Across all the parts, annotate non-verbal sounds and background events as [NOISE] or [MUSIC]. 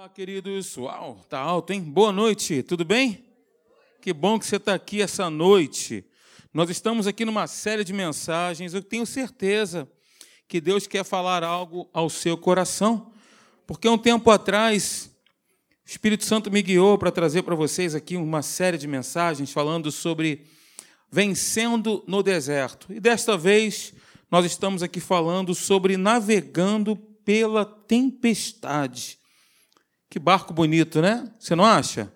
Olá, queridos. Uau, tá alto, hein? Boa noite, tudo bem? Que bom que você está aqui essa noite. Nós estamos aqui numa série de mensagens. Eu tenho certeza que Deus quer falar algo ao seu coração, porque um tempo atrás o Espírito Santo me guiou para trazer para vocês aqui uma série de mensagens falando sobre vencendo no deserto. E desta vez nós estamos aqui falando sobre navegando pela tempestade. Que barco bonito, né? Você não acha?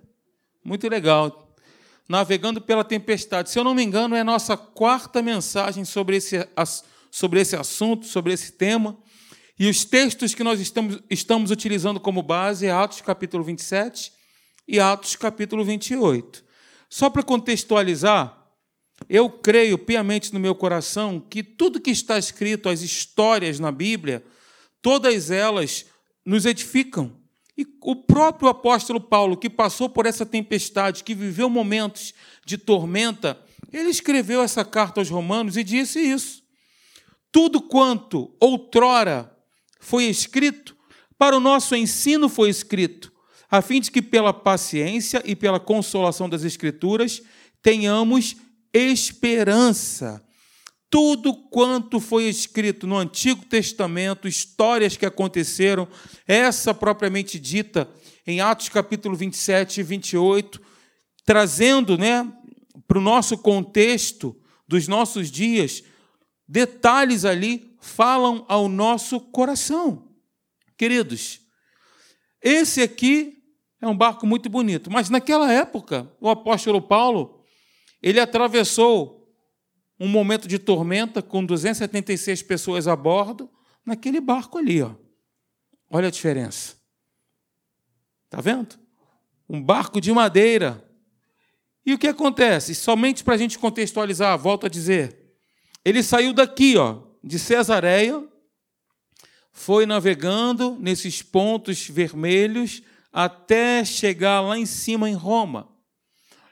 Muito legal. Navegando pela tempestade. Se eu não me engano, é a nossa quarta mensagem sobre esse, sobre esse assunto, sobre esse tema. E os textos que nós estamos, estamos utilizando como base é Atos capítulo 27 e Atos capítulo 28. Só para contextualizar, eu creio piamente no meu coração que tudo que está escrito, as histórias na Bíblia, todas elas nos edificam e o próprio apóstolo Paulo, que passou por essa tempestade, que viveu momentos de tormenta, ele escreveu essa carta aos Romanos e disse isso. Tudo quanto outrora foi escrito, para o nosso ensino foi escrito, a fim de que pela paciência e pela consolação das Escrituras tenhamos esperança tudo quanto foi escrito no Antigo Testamento, histórias que aconteceram, essa propriamente dita em Atos capítulo 27 e 28, trazendo né, para o nosso contexto dos nossos dias, detalhes ali falam ao nosso coração. Queridos, esse aqui é um barco muito bonito, mas naquela época, o apóstolo Paulo, ele atravessou um momento de tormenta com 276 pessoas a bordo, naquele barco ali, ó. Olha a diferença. Está vendo? Um barco de madeira. E o que acontece? Somente para a gente contextualizar, volto a dizer. Ele saiu daqui, ó, de Cesareia, foi navegando nesses pontos vermelhos até chegar lá em cima em Roma.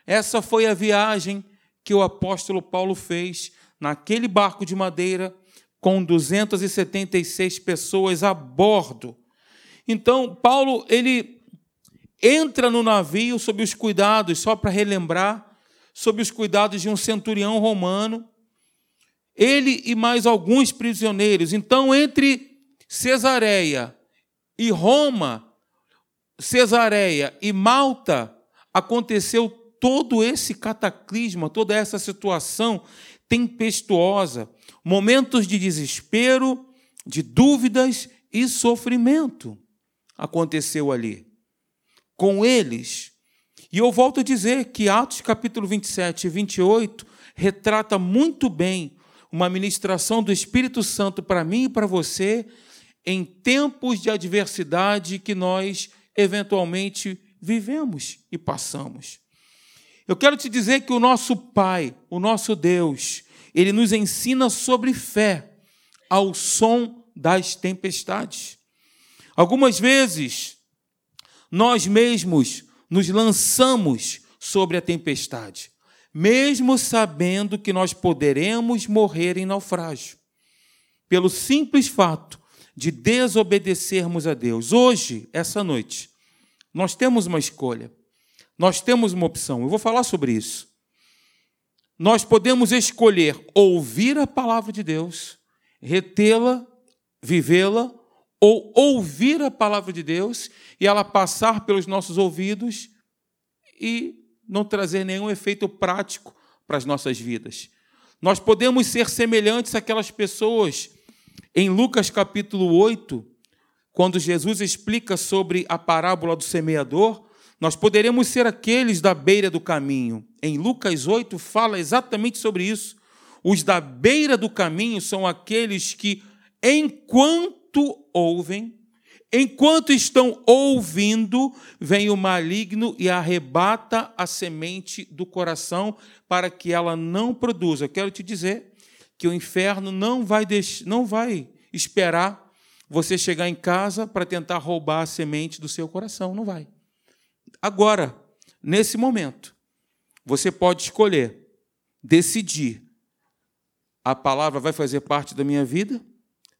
Essa foi a viagem que o apóstolo Paulo fez naquele barco de madeira com 276 pessoas a bordo. Então, Paulo, ele entra no navio sob os cuidados, só para relembrar, sob os cuidados de um centurião romano, ele e mais alguns prisioneiros. Então, entre Cesareia e Roma, Cesareia e Malta, aconteceu todo esse cataclisma, toda essa situação tempestuosa, momentos de desespero, de dúvidas e sofrimento aconteceu ali com eles. E eu volto a dizer que Atos capítulo 27 e 28 retrata muito bem uma ministração do Espírito Santo para mim e para você em tempos de adversidade que nós eventualmente vivemos e passamos. Eu quero te dizer que o nosso Pai, o nosso Deus, ele nos ensina sobre fé ao som das tempestades. Algumas vezes, nós mesmos nos lançamos sobre a tempestade, mesmo sabendo que nós poderemos morrer em naufrágio, pelo simples fato de desobedecermos a Deus. Hoje, essa noite, nós temos uma escolha. Nós temos uma opção, eu vou falar sobre isso. Nós podemos escolher ouvir a palavra de Deus, retê-la, vivê-la, ou ouvir a palavra de Deus e ela passar pelos nossos ouvidos e não trazer nenhum efeito prático para as nossas vidas. Nós podemos ser semelhantes àquelas pessoas em Lucas capítulo 8, quando Jesus explica sobre a parábola do semeador, nós poderemos ser aqueles da beira do caminho. Em Lucas 8 fala exatamente sobre isso. Os da beira do caminho são aqueles que, enquanto ouvem, enquanto estão ouvindo, vem o maligno e arrebata a semente do coração para que ela não produza. Eu quero te dizer que o inferno não vai, deixar, não vai esperar você chegar em casa para tentar roubar a semente do seu coração. Não vai. Agora, nesse momento, você pode escolher, decidir. A palavra vai fazer parte da minha vida?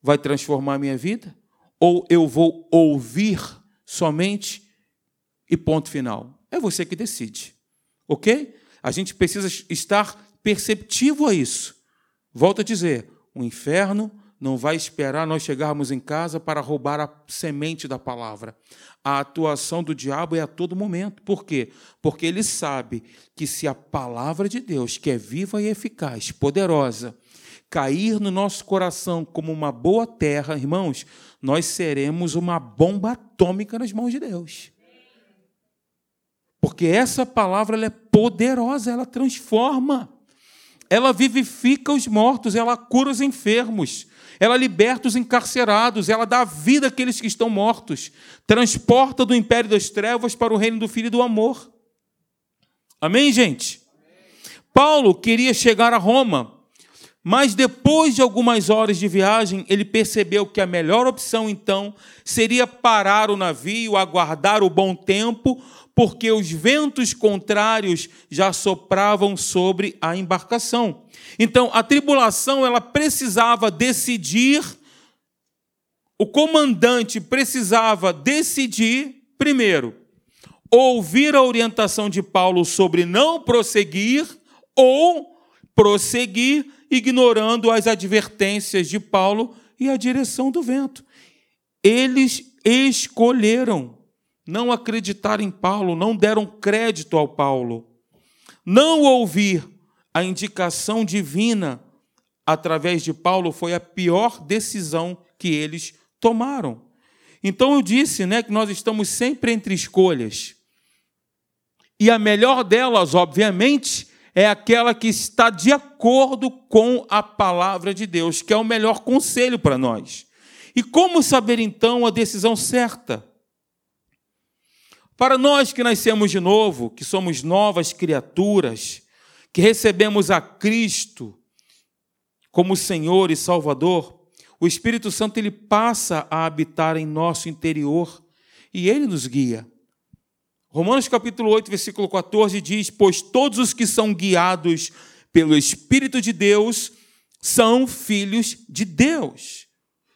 Vai transformar a minha vida? Ou eu vou ouvir somente e ponto final. É você que decide. Ok? A gente precisa estar perceptivo a isso. Volto a dizer: o inferno não vai esperar nós chegarmos em casa para roubar a semente da palavra. A atuação do diabo é a todo momento. Por quê? Porque ele sabe que se a palavra de Deus, que é viva e eficaz, poderosa, cair no nosso coração como uma boa terra, irmãos, nós seremos uma bomba atômica nas mãos de Deus. Porque essa palavra é poderosa, ela transforma, ela vivifica os mortos, ela cura os enfermos, ela liberta os encarcerados, ela dá vida àqueles que estão mortos, transporta do império das trevas para o reino do Filho do amor. Amém, gente? Paulo queria chegar a Roma, mas depois de algumas horas de viagem, ele percebeu que a melhor opção então seria parar o navio, aguardar o bom tempo, porque os ventos contrários já sopravam sobre a embarcação. Então, a tribulação ela precisava decidir o comandante precisava decidir primeiro ouvir a orientação de Paulo sobre não prosseguir ou prosseguir ignorando as advertências de Paulo e a direção do vento. Eles escolheram não acreditar em Paulo, não deram crédito ao Paulo. Não ouvir a indicação divina através de Paulo foi a pior decisão que eles tomaram. Então eu disse, né, que nós estamos sempre entre escolhas. E a melhor delas, obviamente, é aquela que está de acordo com a palavra de Deus, que é o melhor conselho para nós. E como saber então a decisão certa? Para nós que nascemos de novo, que somos novas criaturas, que recebemos a Cristo como Senhor e Salvador, o Espírito Santo ele passa a habitar em nosso interior e ele nos guia. Romanos capítulo 8, versículo 14 diz: Pois todos os que são guiados pelo Espírito de Deus são filhos de Deus.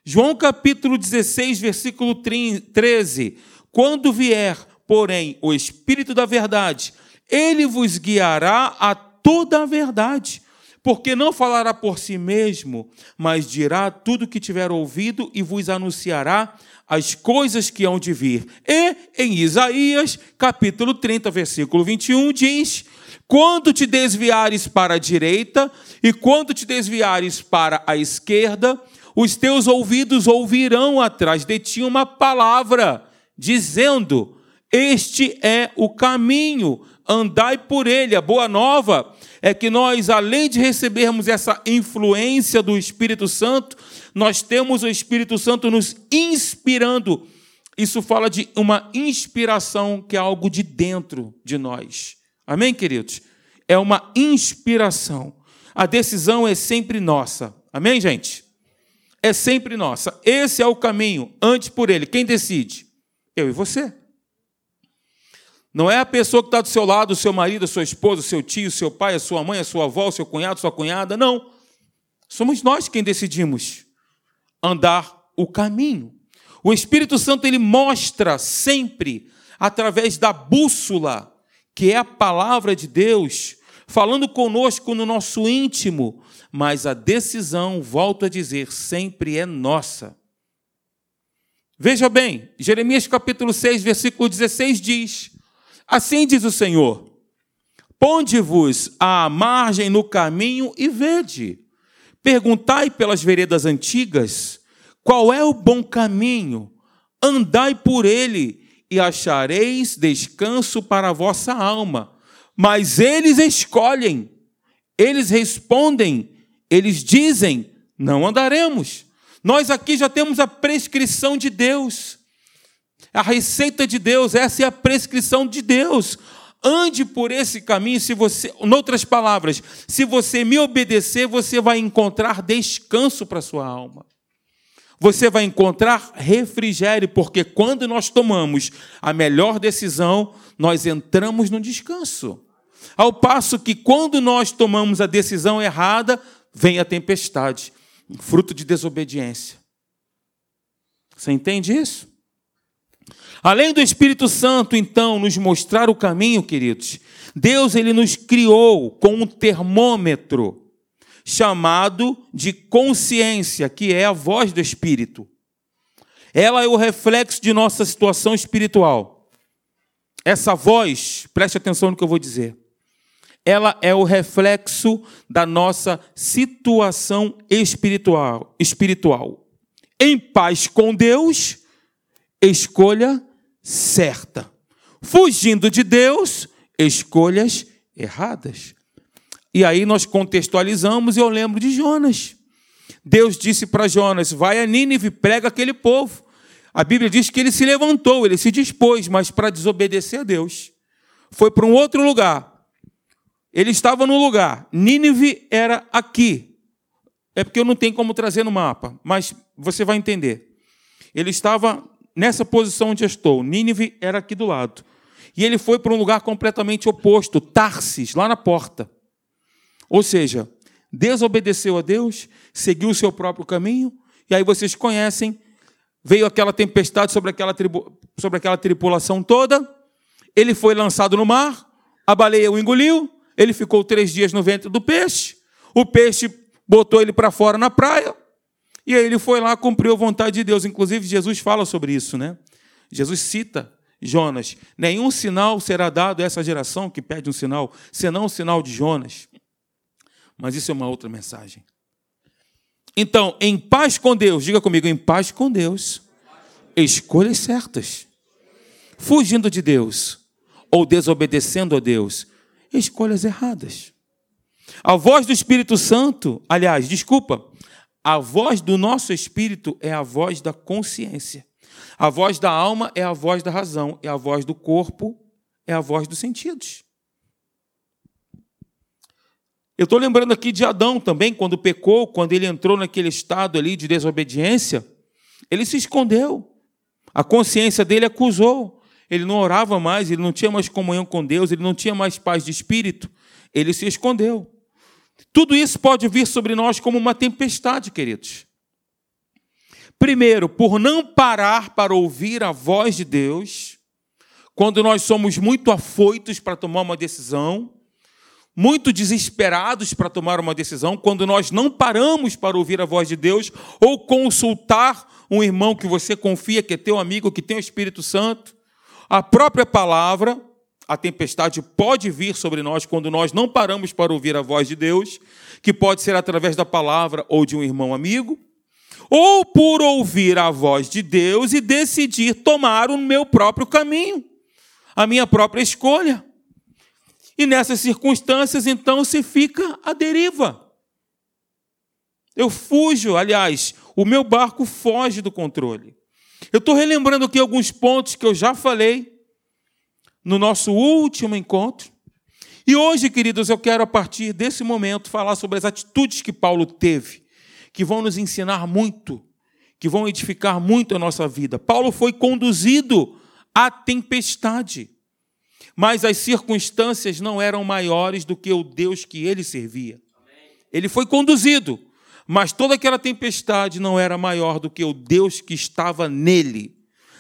João capítulo 16, versículo 13: Quando vier, porém, o Espírito da verdade, ele vos guiará a toda a verdade, porque não falará por si mesmo, mas dirá tudo o que tiver ouvido e vos anunciará as coisas que hão de vir. E em Isaías, capítulo 30, versículo 21, diz: Quando te desviares para a direita e quando te desviares para a esquerda, os teus ouvidos ouvirão atrás de ti uma palavra, dizendo: Este é o caminho, andai por ele. A boa nova é que nós, além de recebermos essa influência do Espírito Santo, nós temos o Espírito Santo nos inspirando. Isso fala de uma inspiração que é algo de dentro de nós. Amém, queridos? É uma inspiração. A decisão é sempre nossa. Amém, gente? É sempre nossa. Esse é o caminho, antes por ele. Quem decide? Eu e você. Não é a pessoa que está do seu lado, o seu marido, a sua esposa, o seu tio, o seu pai, a sua mãe, a sua avó, o seu cunhado, a sua cunhada. Não. Somos nós quem decidimos andar o caminho. O Espírito Santo ele mostra sempre através da bússola, que é a palavra de Deus, falando conosco no nosso íntimo, mas a decisão, volto a dizer, sempre é nossa. Veja bem, Jeremias capítulo 6, versículo 16 diz: Assim diz o Senhor: Ponde-vos à margem no caminho e vede. Perguntai pelas veredas antigas qual é o bom caminho, andai por ele e achareis descanso para a vossa alma. Mas eles escolhem, eles respondem, eles dizem: não andaremos. Nós aqui já temos a prescrição de Deus, a receita de Deus, essa é a prescrição de Deus. Ande por esse caminho, se você, em outras palavras, se você me obedecer, você vai encontrar descanso para a sua alma. Você vai encontrar refrigério, porque quando nós tomamos a melhor decisão, nós entramos no descanso. Ao passo que quando nós tomamos a decisão errada, vem a tempestade, fruto de desobediência. Você entende isso? Além do Espírito Santo, então, nos mostrar o caminho, queridos, Deus ele nos criou com um termômetro chamado de consciência, que é a voz do Espírito. Ela é o reflexo de nossa situação espiritual. Essa voz, preste atenção no que eu vou dizer. Ela é o reflexo da nossa situação espiritual, espiritual. Em paz com Deus, escolha certa. Fugindo de Deus, escolhas erradas. E aí nós contextualizamos e eu lembro de Jonas. Deus disse para Jonas: vai a Nínive, prega aquele povo. A Bíblia diz que ele se levantou, ele se dispôs, mas para desobedecer a Deus. Foi para um outro lugar. Ele estava no lugar. Nínive era aqui. É porque eu não tenho como trazer no mapa, mas você vai entender. Ele estava nessa posição onde eu estou. Nínive era aqui do lado. E ele foi para um lugar completamente oposto, Tarsis, lá na porta. Ou seja, desobedeceu a Deus, seguiu o seu próprio caminho, e aí vocês conhecem, veio aquela tempestade sobre aquela, tribu, sobre aquela tripulação toda, ele foi lançado no mar, a baleia o engoliu, ele ficou três dias no ventre do peixe, o peixe botou ele para fora na praia, e aí ele foi lá, cumpriu a vontade de Deus. Inclusive, Jesus fala sobre isso, né? Jesus cita Jonas. Nenhum sinal será dado a essa geração que pede um sinal, senão o sinal de Jonas. Mas isso é uma outra mensagem. Então, em paz com Deus, diga comigo, em paz com Deus, escolhas certas. Fugindo de Deus ou desobedecendo a Deus, escolhas erradas. A voz do Espírito Santo, aliás, desculpa, a voz do nosso espírito é a voz da consciência. A voz da alma é a voz da razão, e a voz do corpo é a voz dos sentidos. Eu estou lembrando aqui de Adão também, quando pecou, quando ele entrou naquele estado ali de desobediência, ele se escondeu. A consciência dele acusou. Ele não orava mais, ele não tinha mais comunhão com Deus, ele não tinha mais paz de espírito. Ele se escondeu. Tudo isso pode vir sobre nós como uma tempestade, queridos. Primeiro, por não parar para ouvir a voz de Deus, quando nós somos muito afoitos para tomar uma decisão, muito desesperados para tomar uma decisão, quando nós não paramos para ouvir a voz de Deus ou consultar um irmão que você confia, que é teu amigo, que tem o Espírito Santo, a própria palavra, a tempestade pode vir sobre nós quando nós não paramos para ouvir a voz de Deus, que pode ser através da palavra ou de um irmão amigo, ou por ouvir a voz de Deus e decidir tomar o meu próprio caminho, a minha própria escolha. E nessas circunstâncias, então, se fica à deriva. Eu fujo, aliás, o meu barco foge do controle. Eu estou relembrando aqui alguns pontos que eu já falei no nosso último encontro. E hoje, queridos, eu quero, a partir desse momento, falar sobre as atitudes que Paulo teve que vão nos ensinar muito, que vão edificar muito a nossa vida. Paulo foi conduzido à tempestade, mas as circunstâncias não eram maiores do que o Deus que ele servia. Ele foi conduzido, mas toda aquela tempestade não era maior do que o Deus que estava nele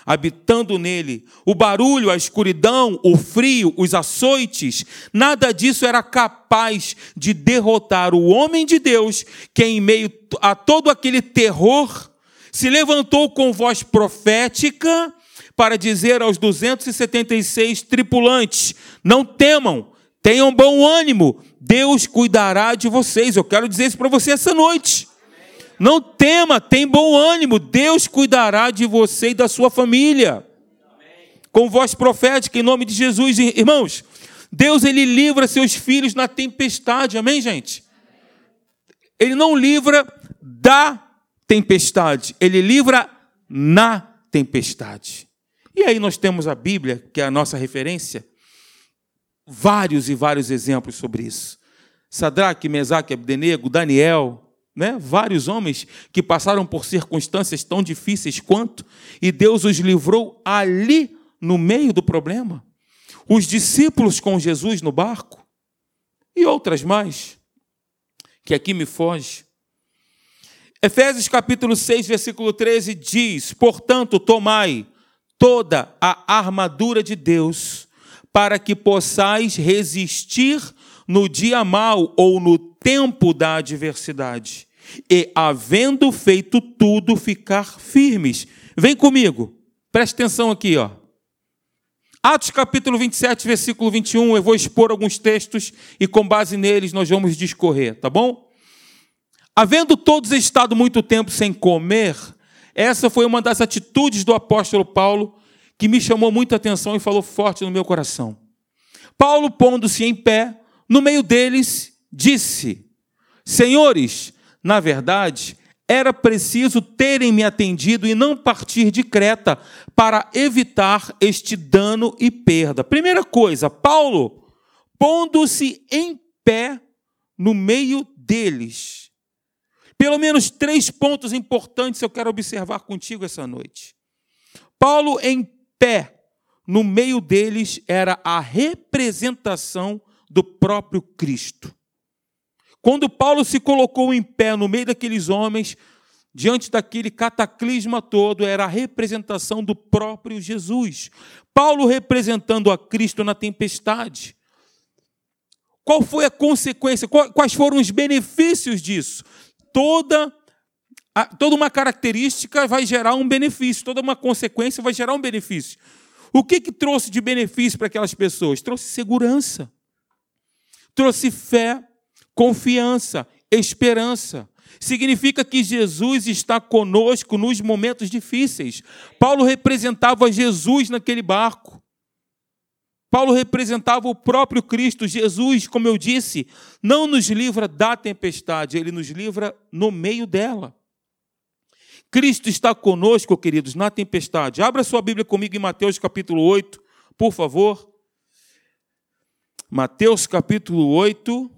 habitando nele. O barulho, a escuridão, o frio, os açoites, nada disso era capaz de derrotar o homem de Deus que, em meio a todo aquele terror, se levantou com voz profética para dizer aos 276 tripulantes: Não temam, tenham bom ânimo, Deus cuidará de vocês. Eu quero dizer isso para você essa noite. Não tema, tem bom ânimo, Deus cuidará de você e da sua família. Com voz profética em nome de Jesus, irmãos. Deus ele livra seus filhos na tempestade, amém, gente? Ele não livra da tempestade, ele livra na tempestade. E aí nós temos a Bíblia, que é a nossa referência, vários e vários exemplos sobre isso. Sadraque, Mesaque, Abdenego, Daniel, né? vários homens que passaram por circunstâncias tão difíceis quanto, e Deus os livrou ali no meio do problema. Os discípulos com Jesus no barco, e outras mais, que aqui me foge. Efésios capítulo 6, versículo 13 diz: Portanto, tomai toda a armadura de Deus, para que possais resistir no dia mau ou no tempo da adversidade, e, havendo feito tudo, ficar firmes. Vem comigo, preste atenção aqui, ó. Atos capítulo 27, versículo 21, eu vou expor alguns textos e com base neles nós vamos discorrer, tá bom? Havendo todos estado muito tempo sem comer, essa foi uma das atitudes do apóstolo Paulo que me chamou muita atenção e falou forte no meu coração. Paulo, pondo-se em pé, no meio deles, disse: Senhores, na verdade, era preciso terem me atendido e não partir de Creta para evitar este dano e perda. Primeira coisa, Paulo, pondo-se em pé no meio deles. Pelo menos três pontos importantes eu quero observar contigo essa noite. Paulo, em pé, no meio deles, era a representação do próprio Cristo. Quando Paulo se colocou em pé no meio daqueles homens, diante daquele cataclisma todo, era a representação do próprio Jesus. Paulo representando a Cristo na tempestade. Qual foi a consequência? Quais foram os benefícios disso? Toda, toda uma característica vai gerar um benefício, toda uma consequência vai gerar um benefício. O que, que trouxe de benefício para aquelas pessoas? Trouxe segurança, trouxe fé, confiança, esperança. Significa que Jesus está conosco nos momentos difíceis. Paulo representava Jesus naquele barco. Paulo representava o próprio Cristo. Jesus, como eu disse, não nos livra da tempestade, ele nos livra no meio dela. Cristo está conosco, queridos, na tempestade. Abra sua Bíblia comigo em Mateus capítulo 8, por favor. Mateus capítulo 8.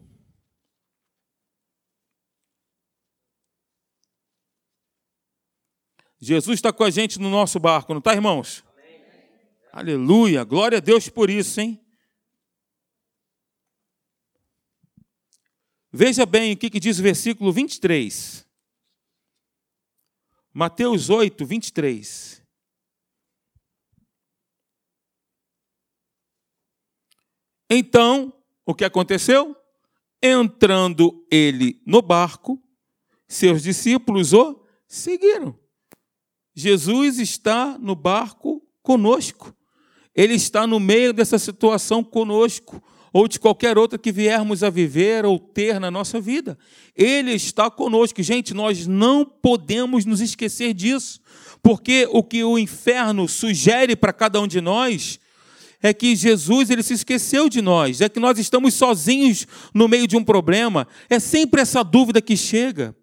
Jesus está com a gente no nosso barco, não está, irmãos? Amém. Aleluia, glória a Deus por isso, hein? Veja bem o que diz o versículo 23. Mateus 8, 23. Então, o que aconteceu? Entrando ele no barco, seus discípulos o seguiram. Jesus está no barco conosco. Ele está no meio dessa situação conosco, ou de qualquer outra que viermos a viver ou ter na nossa vida. Ele está conosco. Gente, nós não podemos nos esquecer disso, porque o que o inferno sugere para cada um de nós é que Jesus ele se esqueceu de nós, é que nós estamos sozinhos no meio de um problema. É sempre essa dúvida que chega.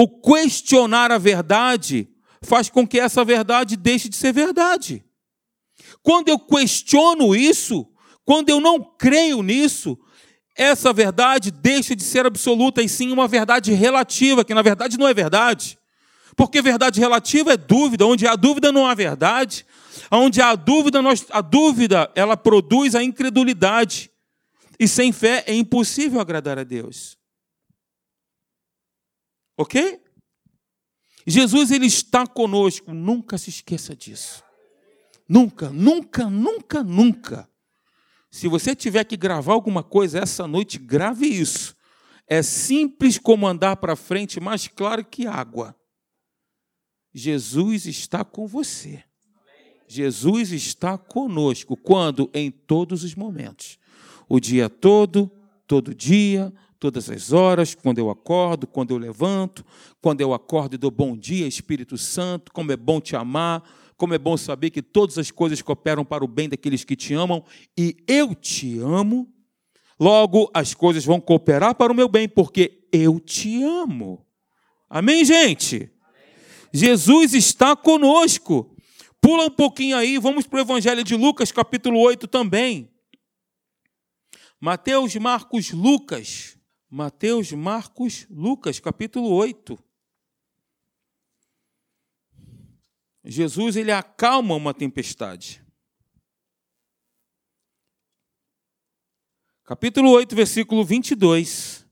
O questionar a verdade faz com que essa verdade deixe de ser verdade. Quando eu questiono isso, quando eu não creio nisso, essa verdade deixa de ser absoluta e sim uma verdade relativa, que na verdade não é verdade. Porque verdade relativa é dúvida, onde há dúvida não há verdade. Onde há dúvida, nós, a dúvida ela produz a incredulidade. E sem fé é impossível agradar a Deus. Ok? Jesus ele está conosco, nunca se esqueça disso. Nunca, nunca, nunca, nunca. Se você tiver que gravar alguma coisa essa noite, grave isso. É simples como andar para frente, mais claro que água. Jesus está com você. Jesus está conosco. Quando? Em todos os momentos. O dia todo, todo dia, todas as horas, quando eu acordo, quando eu levanto, quando eu acordo e dou bom dia, Espírito Santo, como é bom te amar, como é bom saber que todas as coisas cooperam para o bem daqueles que te amam e eu te amo. Logo, as coisas vão cooperar para o meu bem, porque eu te amo. Amém, gente? Jesus está conosco. Pula um pouquinho aí, vamos para o Evangelho de Lucas, capítulo 8 também. Mateus, Marcos, Lucas. Mateus, Marcos, Lucas, capítulo 8. Jesus ele acalma uma tempestade. Capítulo 8, versículo 22.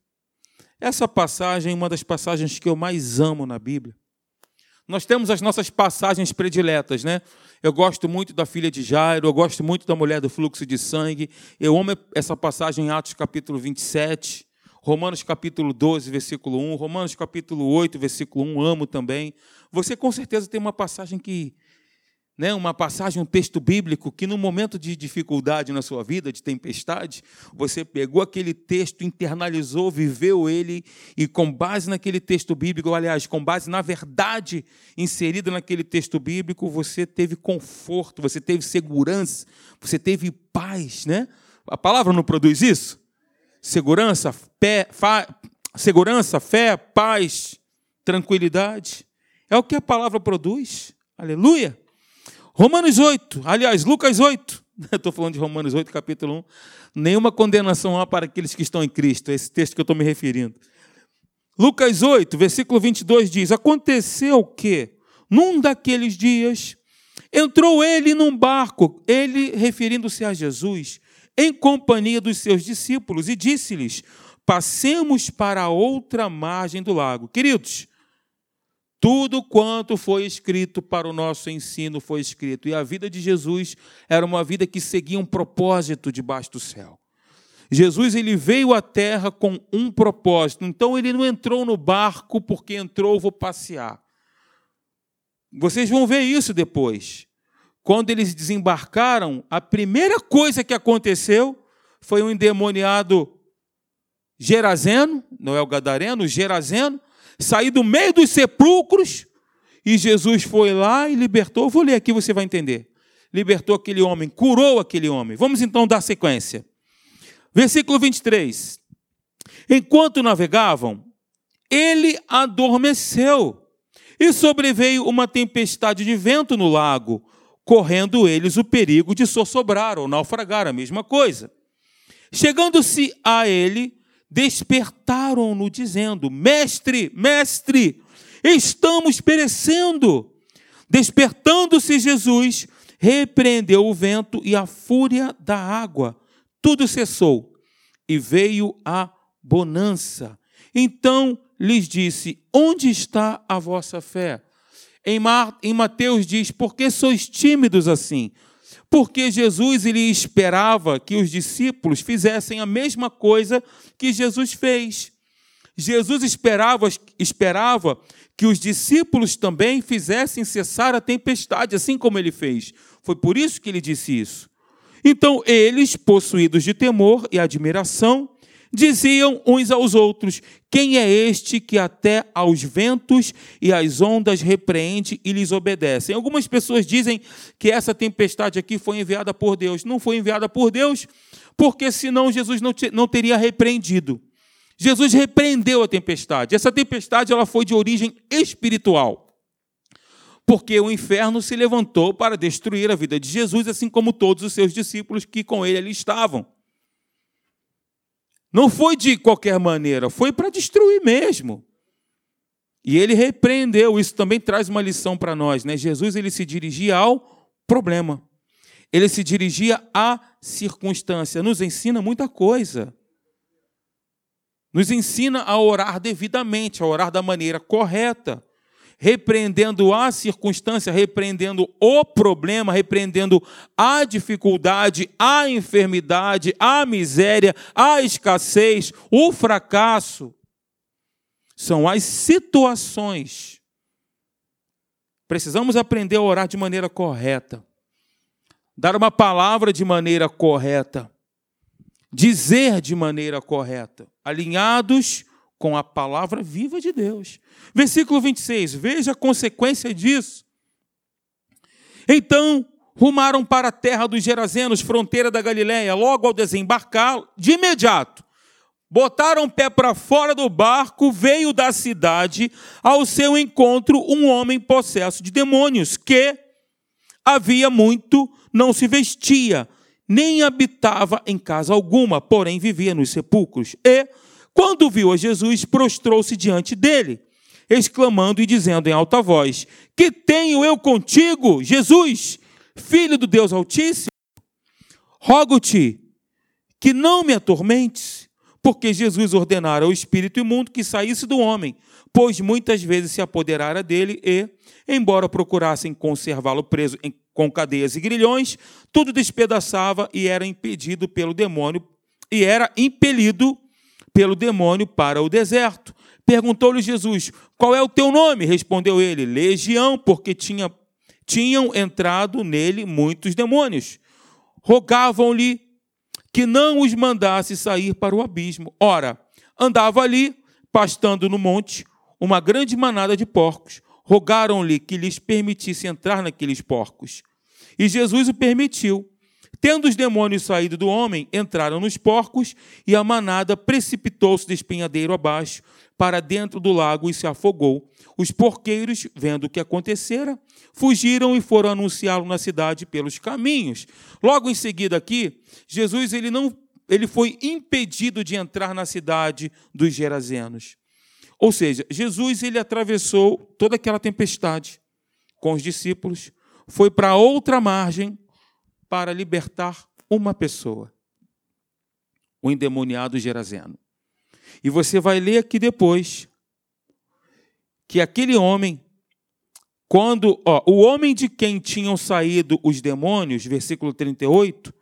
Essa passagem é uma das passagens que eu mais amo na Bíblia. Nós temos as nossas passagens prediletas, né? Eu gosto muito da filha de Jairo, eu gosto muito da mulher do fluxo de sangue. Eu amo essa passagem em Atos capítulo 27, Romanos capítulo 12, versículo 1, Romanos capítulo 8, versículo 1, amo também. Você com certeza tem uma passagem que né, uma passagem, um texto bíblico que no momento de dificuldade na sua vida, de tempestade, você pegou aquele texto, internalizou, viveu ele e com base naquele texto bíblico, aliás, com base na verdade inserida naquele texto bíblico, você teve conforto, você teve segurança, você teve paz, né? A palavra não produz isso? Segurança, fé, fa, segurança, fé, paz, tranquilidade. É o que a palavra produz. Aleluia. Romanos 8, aliás, Lucas 8. [LAUGHS] Estou falando de Romanos 8, capítulo 1. Nenhuma condenação há para aqueles que estão em Cristo. É esse texto que eu estou me referindo. Lucas 8, versículo 22 diz: Aconteceu que, num daqueles dias, entrou ele num barco, ele referindo-se a Jesus, em companhia dos seus discípulos, e disse-lhes: Passemos para a outra margem do lago. Queridos, tudo quanto foi escrito para o nosso ensino foi escrito. E a vida de Jesus era uma vida que seguia um propósito debaixo do céu. Jesus ele veio à terra com um propósito. Então ele não entrou no barco porque entrou, vou passear. Vocês vão ver isso depois. Quando eles desembarcaram, a primeira coisa que aconteceu foi um endemoniado Gerazeno, não é o Gadareno, Gerazeno, sair do meio dos sepulcros, e Jesus foi lá e libertou. Vou ler aqui, você vai entender. Libertou aquele homem, curou aquele homem. Vamos então dar sequência. Versículo 23. Enquanto navegavam, ele adormeceu, e sobreveio uma tempestade de vento no lago, correndo eles o perigo de sossobrar ou naufragar, a mesma coisa. Chegando-se a ele, despertaram-no, dizendo: Mestre, mestre, estamos perecendo. Despertando-se Jesus, repreendeu o vento e a fúria da água. Tudo cessou e veio a bonança. Então lhes disse: Onde está a vossa fé? Em, Mateus diz: Por que sois tímidos assim? porque Jesus ele esperava que os discípulos fizessem a mesma coisa que Jesus fez. Jesus esperava, esperava que os discípulos também fizessem cessar a tempestade, assim como ele fez. Foi por isso que ele disse isso. Então, eles, possuídos de temor e admiração, diziam uns aos outros: Quem é este que até aos ventos e às ondas repreende e lhes obedece? Algumas pessoas dizem que essa tempestade aqui foi enviada por Deus. Não foi enviada por Deus, porque senão Jesus não teria repreendido. Jesus repreendeu a tempestade. Essa tempestade ela foi de origem espiritual. Porque o inferno se levantou para destruir a vida de Jesus, assim como todos os seus discípulos que com ele ali estavam. Não foi de qualquer maneira, foi para destruir mesmo. E ele repreendeu, isso também traz uma lição para nós, né? Jesus ele se dirigia ao problema. Ele se dirigia à circunstância, nos ensina muita coisa. Nos ensina a orar devidamente, a orar da maneira correta repreendendo a circunstância, repreendendo o problema, repreendendo a dificuldade, a enfermidade, a miséria, a escassez, o fracasso. São as situações. Precisamos aprender a orar de maneira correta, dar uma palavra de maneira correta, dizer de maneira correta, alinhados com a palavra viva de Deus. Versículo 26, veja a consequência disso. Então rumaram para a terra dos Gerazenos, fronteira da Galiléia, logo ao desembarcar, de imediato. Botaram o pé para fora do barco, veio da cidade ao seu encontro um homem possesso de demônios, que havia muito não se vestia, nem habitava em casa alguma, porém vivia nos sepulcros. E quando viu a Jesus, prostrou-se diante dele, exclamando e dizendo em alta voz: Que tenho eu contigo, Jesus, filho do Deus Altíssimo? Rogo-te que não me atormentes, porque Jesus ordenara ao espírito imundo que saísse do homem, pois muitas vezes se apoderara dele e, embora procurassem conservá-lo preso com cadeias e grilhões, tudo despedaçava e era impedido pelo demônio e era impelido pelo demônio para o deserto. Perguntou-lhe Jesus: Qual é o teu nome? Respondeu ele: Legião, porque tinha, tinham entrado nele muitos demônios. Rogavam-lhe que não os mandasse sair para o abismo. Ora, andava ali, pastando no monte, uma grande manada de porcos. Rogaram-lhe que lhes permitisse entrar naqueles porcos. E Jesus o permitiu. Tendo os demônios saído do homem, entraram nos porcos, e a manada precipitou-se de espinhadeiro abaixo para dentro do lago e se afogou. Os porqueiros, vendo o que acontecera, fugiram e foram anunciá-lo na cidade pelos caminhos. Logo em seguida aqui, Jesus ele não ele foi impedido de entrar na cidade dos Gerazenos. Ou seja, Jesus ele atravessou toda aquela tempestade com os discípulos, foi para outra margem para libertar uma pessoa, o endemoniado Gerazeno. E você vai ler aqui depois que aquele homem, quando ó, o homem de quem tinham saído os demônios, versículo 38,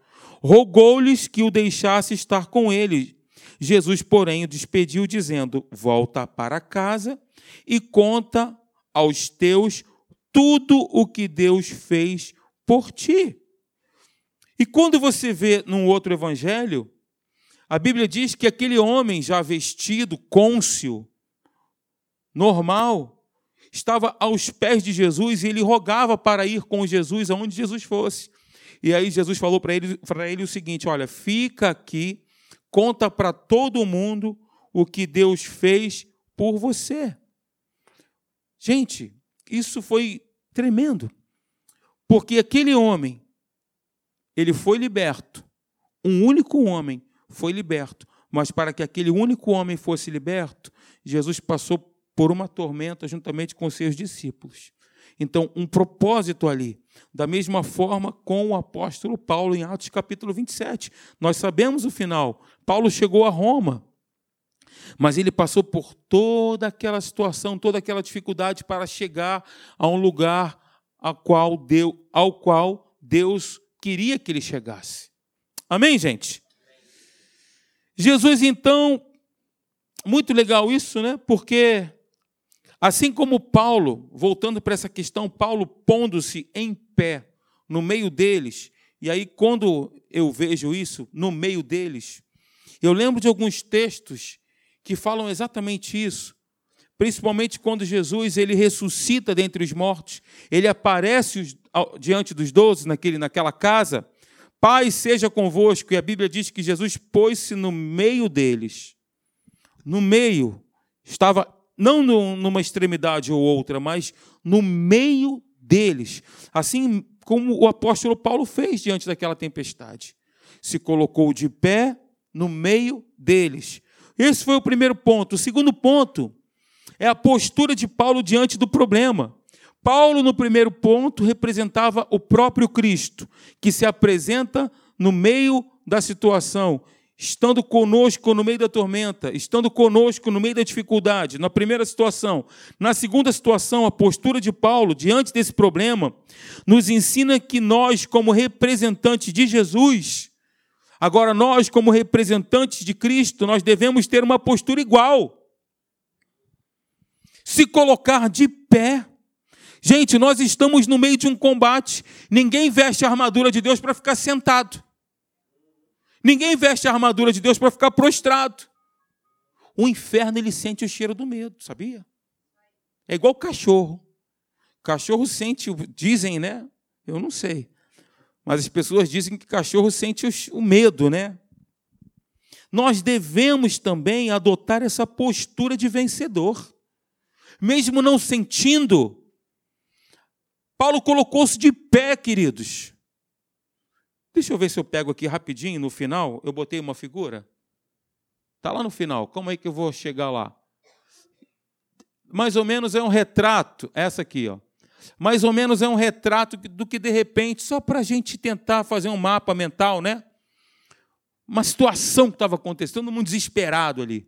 rogou-lhes que o deixasse estar com ele. Jesus, porém, o despediu, dizendo: Volta para casa e conta aos teus tudo o que Deus fez por ti. E quando você vê num outro evangelho, a Bíblia diz que aquele homem já vestido, côncio, normal, estava aos pés de Jesus e ele rogava para ir com Jesus aonde Jesus fosse. E aí Jesus falou para ele, para ele o seguinte: Olha, fica aqui, conta para todo mundo o que Deus fez por você. Gente, isso foi tremendo, porque aquele homem, ele foi liberto, um único homem foi liberto. Mas para que aquele único homem fosse liberto, Jesus passou por uma tormenta juntamente com seus discípulos. Então, um propósito ali. Da mesma forma com o apóstolo Paulo em Atos capítulo 27. Nós sabemos o final. Paulo chegou a Roma, mas ele passou por toda aquela situação, toda aquela dificuldade para chegar a um lugar ao qual Deus, ao qual Deus queria que ele chegasse. Amém, gente? Jesus, então, muito legal isso, né? Porque, assim como Paulo, voltando para essa questão, Paulo pondo-se em pé no meio deles, e aí quando eu vejo isso, no meio deles, eu lembro de alguns textos que falam exatamente isso. Principalmente quando Jesus ele ressuscita dentre os mortos, ele aparece diante dos doze naquele, naquela casa, Pai seja convosco. E a Bíblia diz que Jesus pôs-se no meio deles. No meio. Estava não numa extremidade ou outra, mas no meio deles. Assim como o apóstolo Paulo fez diante daquela tempestade. Se colocou de pé no meio deles. Esse foi o primeiro ponto. O segundo ponto é a postura de Paulo diante do problema. Paulo, no primeiro ponto, representava o próprio Cristo, que se apresenta no meio da situação, estando conosco no meio da tormenta, estando conosco no meio da dificuldade, na primeira situação. Na segunda situação, a postura de Paulo diante desse problema nos ensina que nós, como representantes de Jesus, agora nós, como representantes de Cristo, nós devemos ter uma postura igual. Se colocar de pé Gente, nós estamos no meio de um combate. Ninguém veste a armadura de Deus para ficar sentado. Ninguém veste a armadura de Deus para ficar prostrado. O inferno ele sente o cheiro do medo, sabia? É igual cachorro. Cachorro sente, dizem, né? Eu não sei. Mas as pessoas dizem que cachorro sente o medo, né? Nós devemos também adotar essa postura de vencedor. Mesmo não sentindo, Paulo colocou-se de pé, queridos. Deixa eu ver se eu pego aqui rapidinho no final. Eu botei uma figura. Está lá no final. Como é que eu vou chegar lá? Mais ou menos é um retrato. Essa aqui, ó. Mais ou menos é um retrato do que de repente, só para a gente tentar fazer um mapa mental, né? Uma situação que estava acontecendo, todo mundo desesperado ali.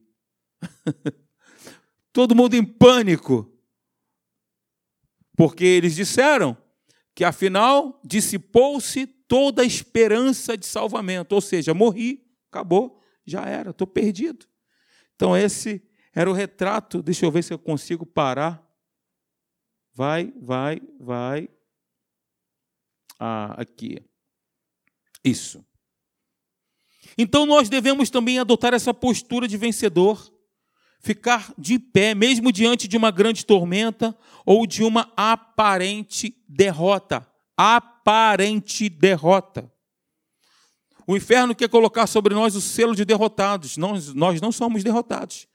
[LAUGHS] todo mundo em pânico porque eles disseram que afinal dissipou-se toda a esperança de salvamento, ou seja, morri, acabou, já era, estou perdido. Então, esse era o retrato. Deixa eu ver se eu consigo parar. Vai, vai, vai. Ah, aqui. Isso. Então, nós devemos também adotar essa postura de vencedor ficar de pé, mesmo diante de uma grande tormenta ou de uma aparente derrota. Aparente derrota. O inferno quer colocar sobre nós o selo de derrotados. Nós, nós não somos derrotados.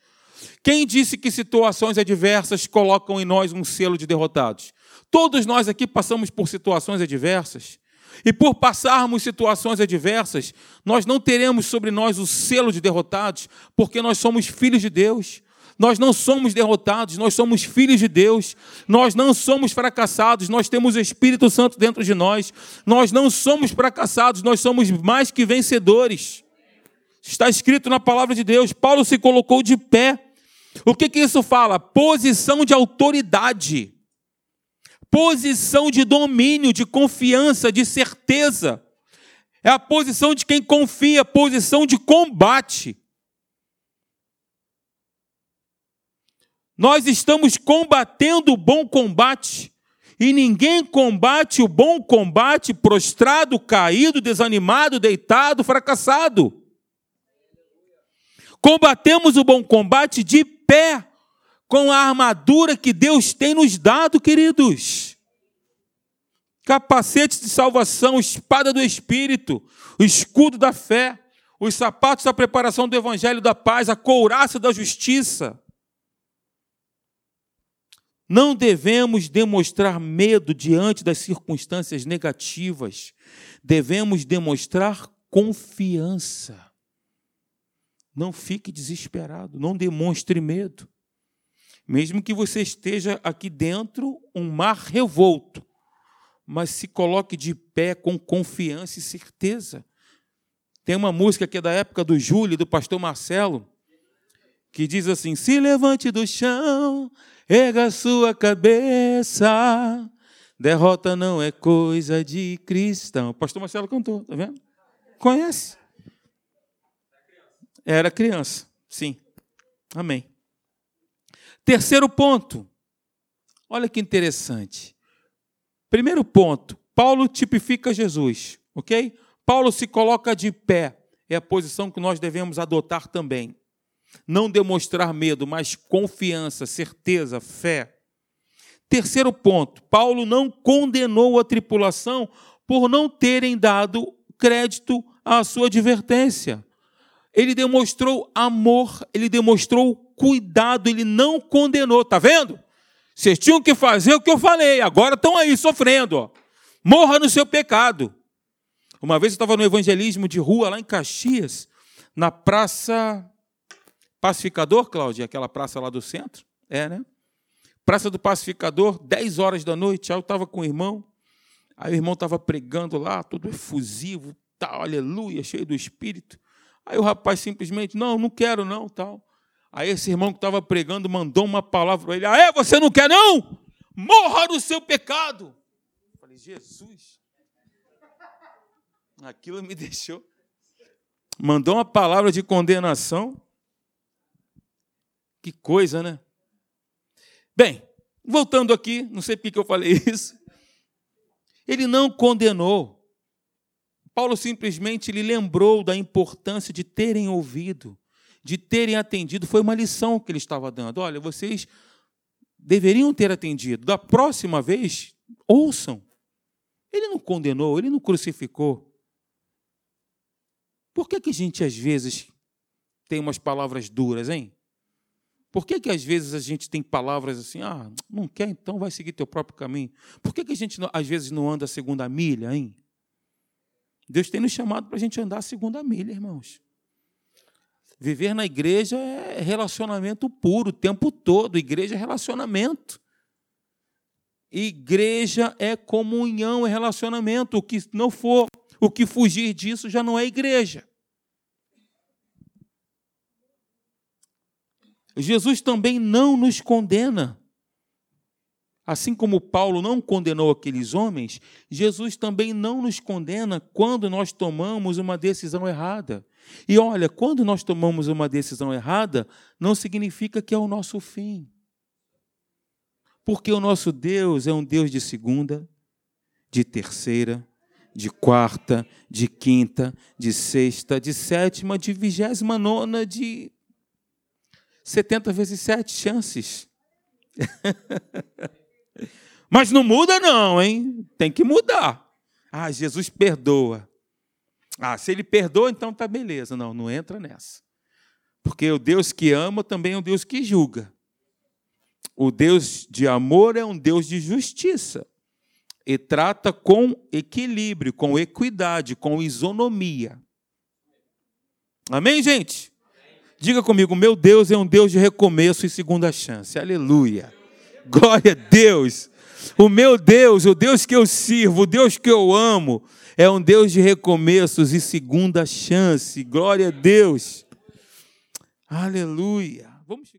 Quem disse que situações adversas colocam em nós um selo de derrotados? Todos nós aqui passamos por situações adversas. E por passarmos situações adversas, nós não teremos sobre nós o selo de derrotados, porque nós somos filhos de Deus. Nós não somos derrotados, nós somos filhos de Deus. Nós não somos fracassados, nós temos o Espírito Santo dentro de nós. Nós não somos fracassados, nós somos mais que vencedores. Está escrito na palavra de Deus. Paulo se colocou de pé. O que, que isso fala? Posição de autoridade posição de domínio, de confiança, de certeza. É a posição de quem confia, posição de combate. Nós estamos combatendo o bom combate. E ninguém combate o bom combate prostrado, caído, desanimado, deitado, fracassado. Combatemos o bom combate de pé, com a armadura que Deus tem nos dado, queridos. Capacete de salvação, espada do Espírito, o escudo da fé, os sapatos da preparação do Evangelho da paz, a couraça da justiça. Não devemos demonstrar medo diante das circunstâncias negativas, devemos demonstrar confiança. Não fique desesperado, não demonstre medo. Mesmo que você esteja aqui dentro, um mar revolto, mas se coloque de pé com confiança e certeza. Tem uma música que é da época do Júlio, do pastor Marcelo, que diz assim: Se levante do chão, erga sua cabeça, derrota não é coisa de cristão. O pastor Marcelo cantou, tá vendo? Conhece? Era criança, sim. Amém. Terceiro ponto. Olha que interessante. Primeiro ponto, Paulo tipifica Jesus, ok? Paulo se coloca de pé, é a posição que nós devemos adotar também. Não demonstrar medo, mas confiança, certeza, fé. Terceiro ponto, Paulo não condenou a tripulação por não terem dado crédito à sua advertência. Ele demonstrou amor, ele demonstrou cuidado, ele não condenou, tá vendo? Vocês tinham que fazer o que eu falei, agora estão aí sofrendo. Ó. Morra no seu pecado. Uma vez eu estava no evangelismo de rua, lá em Caxias, na Praça Pacificador, Cláudia, aquela praça lá do centro. É, né? Praça do Pacificador, 10 horas da noite. Aí eu estava com o irmão, aí o irmão estava pregando lá, todo efusivo, tal, aleluia, cheio do Espírito. Aí o rapaz simplesmente, não, não quero não, tal. Aí esse irmão que estava pregando mandou uma palavra para ele: Ah, é? Você não quer não? Morra no seu pecado. Eu falei, Jesus. Aquilo me deixou. Mandou uma palavra de condenação. Que coisa, né? Bem, voltando aqui, não sei por que eu falei [LAUGHS] isso. Ele não condenou. Paulo simplesmente lhe lembrou da importância de terem ouvido de terem atendido, foi uma lição que ele estava dando. Olha, vocês deveriam ter atendido. Da próxima vez, ouçam. Ele não condenou, ele não crucificou. Por que, que a gente às vezes tem umas palavras duras, hein? Por que, que às vezes a gente tem palavras assim, ah, não quer, então vai seguir teu próprio caminho? Por que, que a gente às vezes não anda a segunda milha, hein? Deus tem nos chamado para a gente andar a segunda milha, irmãos. Viver na igreja é relacionamento puro, o tempo todo. Igreja é relacionamento. Igreja é comunhão, é relacionamento. O que não for, o que fugir disso já não é igreja. Jesus também não nos condena. Assim como Paulo não condenou aqueles homens, Jesus também não nos condena quando nós tomamos uma decisão errada. E olha, quando nós tomamos uma decisão errada, não significa que é o nosso fim. Porque o nosso Deus é um Deus de segunda, de terceira, de quarta, de quinta, de sexta, de sétima, de vigésima nona, de 70 vezes sete chances. [LAUGHS] Mas não muda, não, hein? Tem que mudar. Ah, Jesus perdoa. Ah, se ele perdoa, então tá beleza. Não, não entra nessa. Porque o Deus que ama também é um Deus que julga. O Deus de amor é um Deus de justiça. E trata com equilíbrio, com equidade, com isonomia. Amém, gente? Diga comigo, meu Deus é um Deus de recomeço e segunda chance. Aleluia. Glória a Deus. O meu Deus, o Deus que eu sirvo, o Deus que eu amo, é um Deus de recomeços e segunda chance. Glória a Deus. Aleluia. Vamos